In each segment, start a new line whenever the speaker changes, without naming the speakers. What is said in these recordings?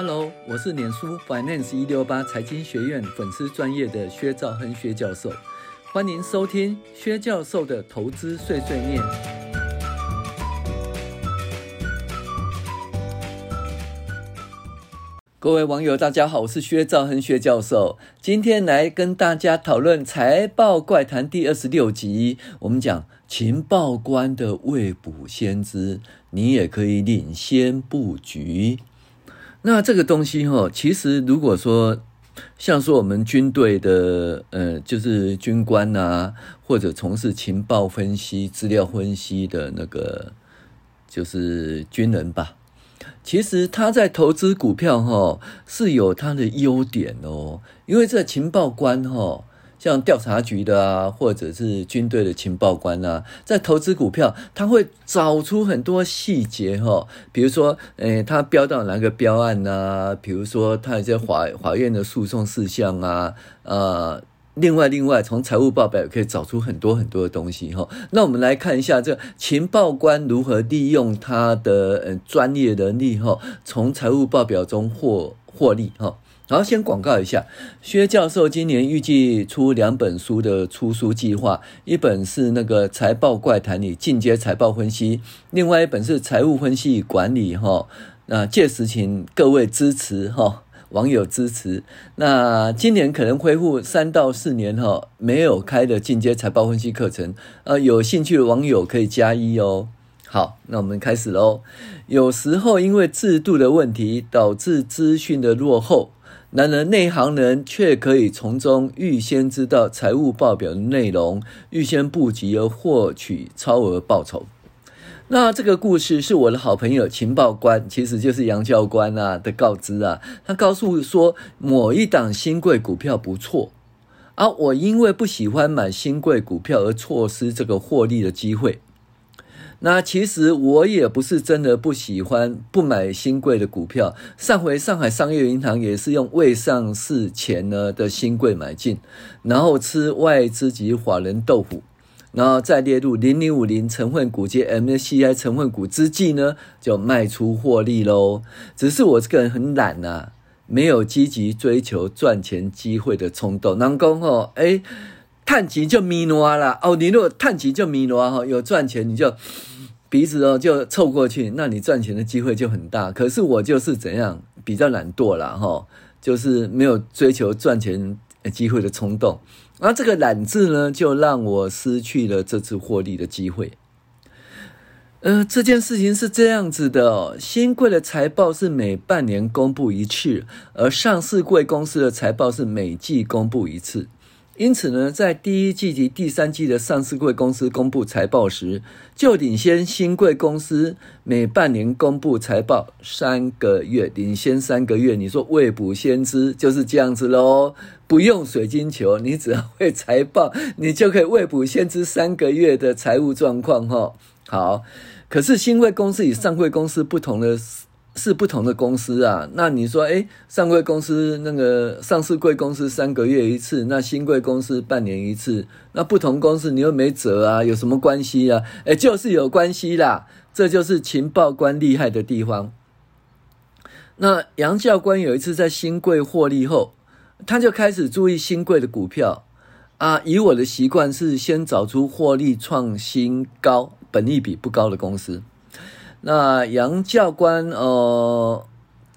Hello，我是脸书 Finance 一六八财经学院粉丝专业的薛兆亨薛教授，欢迎收听薛教授的投资碎碎念。各位网友，大家好，我是薛兆亨薛教授，今天来跟大家讨论财报怪谈第二十六集，我们讲情报官的未卜先知，你也可以领先布局。那这个东西哈，其实如果说像说我们军队的呃，就是军官啊，或者从事情报分析、资料分析的那个，就是军人吧，其实他在投资股票哈是有他的优点哦，因为这情报官哈。像调查局的啊，或者是军队的情报官啊，在投资股票，他会找出很多细节哈，比如说，诶，他标到哪个标案啊？比如说，他一些法法院的诉讼事项啊，呃，另外另外，从财务报表也可以找出很多很多的东西哈。那我们来看一下，这情报官如何利用他的呃专业能力哈，从财务报表中获获利哈。好先广告一下，薛教授今年预计出两本书的出书计划，一本是那个财报怪谈里进阶财报分析，另外一本是财务分析与管理哈。那届时请各位支持哈，网友支持。那今年可能恢复三到四年哈没有开的进阶财报分析课程，呃，有兴趣的网友可以加一哦。好，那我们开始喽。有时候因为制度的问题导致资讯的落后。然而，内行人却可以从中预先知道财务报表的内容，预先布局而获取超额报酬。那这个故事是我的好朋友情报官，其实就是杨教官啊的告知啊。他告诉说，某一档新贵股票不错，而我因为不喜欢买新贵股票而错失这个获利的机会。那其实我也不是真的不喜欢不买新贵的股票。上回上海商业银行也是用未上市前呢的新贵买进，然后吃外资及法人豆腐，然后再列入零零五零成分股及 MSCI 成分股之际呢，就卖出获利喽。只是我这个人很懒呐、啊，没有积极追求赚钱机会的冲动。能够吼，哎。探级就米挪啦哦，你如果探级就米挪哈，有赚钱你就鼻子哦就凑过去，那你赚钱的机会就很大。可是我就是怎样比较懒惰啦哈，就是没有追求赚钱机会的冲动。而这个懒字呢，就让我失去了这次获利的机会。呃，这件事情是这样子的哦，新贵的财报是每半年公布一次，而上市贵公司的财报是每季公布一次。因此呢，在第一季及第三季的上市柜公司公布财报时，就领先新贵公司每半年公布财报三个月，领先三个月。你说未卜先知就是这样子喽，不用水晶球，你只要会财报，你就可以未卜先知三个月的财务状况哈。好，可是新贵公司与上柜公司不同的。是不同的公司啊，那你说，诶，上柜公司那个上市贵公司三个月一次，那新贵公司半年一次，那不同公司你又没辙啊，有什么关系啊？诶，就是有关系啦，这就是情报官厉害的地方。那杨教官有一次在新贵获利后，他就开始注意新贵的股票啊。以我的习惯是先找出获利创新高、本益比不高的公司。那杨教官呃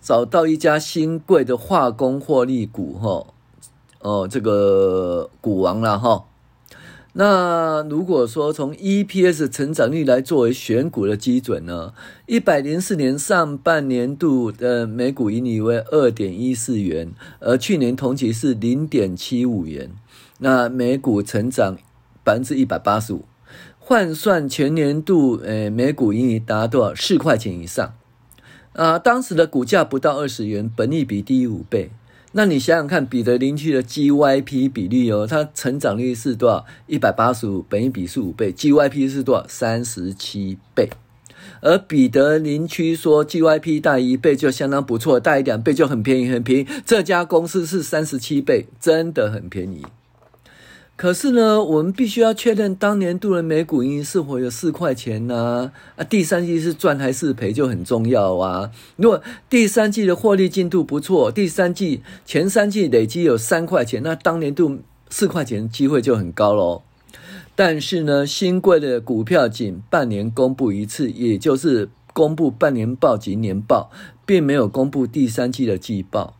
找到一家新贵的化工获利股哈，哦这个股王了哈。那如果说从 EPS 成长率来作为选股的基准呢，一百零四年上半年度的每股盈利为二点一四元，而去年同期是零点七五元，那每股成长百分之一百八十五。换算全年度，诶，每股盈利达多少？四块钱以上啊！当时的股价不到二十元，本益比低于五倍。那你想想看，彼得林区的 GYP 比率哦，它成长率是多少？一百八十五，本益比是五倍，GYP 是多少？三十七倍。而彼得林区说 GYP 大一倍就相当不错，大一两倍就很便宜，很便宜。这家公司是三十七倍，真的很便宜。可是呢，我们必须要确认当年度的每股盈是否有四块钱呢？啊，第三季是赚还是赔就很重要啊。如果第三季的获利进度不错，第三季前三季累积有三块钱，那当年度四块钱机会就很高喽。但是呢，新贵的股票仅半年公布一次，也就是公布半年报及年报，并没有公布第三季的季报。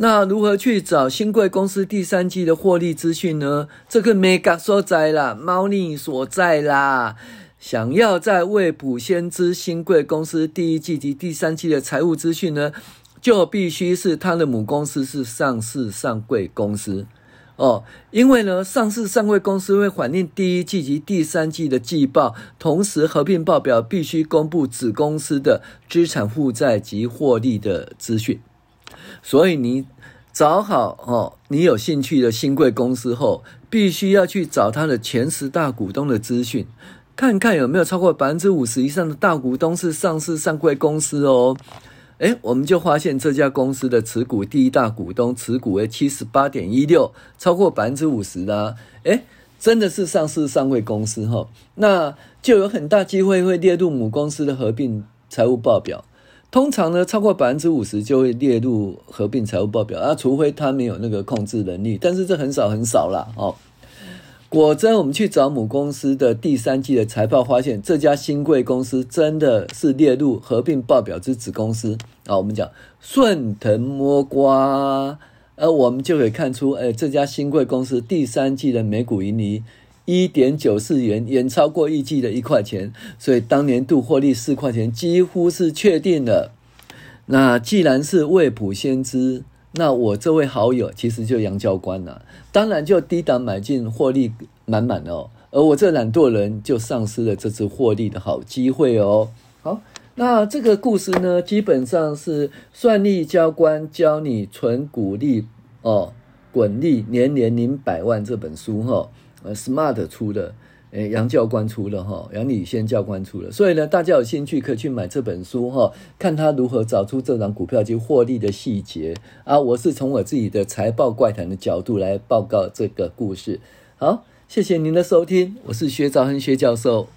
那如何去找新贵公司第三季的获利资讯呢？这个眉角所在啦，猫腻所在啦。想要在未卜先知新贵公司第一季及第三季的财务资讯呢，就必须是他的母公司是上市上柜公司哦。因为呢，上市上柜公司会反映第一季及第三季的季报，同时合并报表必须公布子公司的资产负债及获利的资讯。所以你找好哦，你有兴趣的新贵公司后，必须要去找他的前十大股东的资讯，看看有没有超过百分之五十以上的大股东是上市上柜公司哦。诶，我们就发现这家公司的持股第一大股东持股为七十八点一六，超过百分之五十啦。诶，真的是上市上柜公司哈，那就有很大机会会列入母公司的合并财务报表。通常呢，超过百分之五十就会列入合并财务报表啊，除非他没有那个控制能力，但是这很少很少啦。哦。果真，我们去找母公司的第三季的财报，发现这家新贵公司真的是列入合并报表之子公司啊。我们讲顺藤摸瓜，而我们就可以看出，哎，这家新贵公司第三季的每股盈利。一点九四元，远超过预计的一块钱，所以当年度获利四块钱几乎是确定了。那既然是未卜先知，那我这位好友其实就杨教官了，当然就低档买进，获利满满哦。而我这懒惰人就丧失了这次获利的好机会哦。好，那这个故事呢，基本上是算力教官教你存股利哦，滚利年年领百万这本书哈、哦。呃，Smart 出的，诶，杨教官出的哈，杨礼先教官出的，所以呢，大家有兴趣可以去买这本书哈，看他如何找出这张股票及获利的细节啊。我是从我自己的财报怪谈的角度来报告这个故事。好，谢谢您的收听，我是薛兆恒薛教授。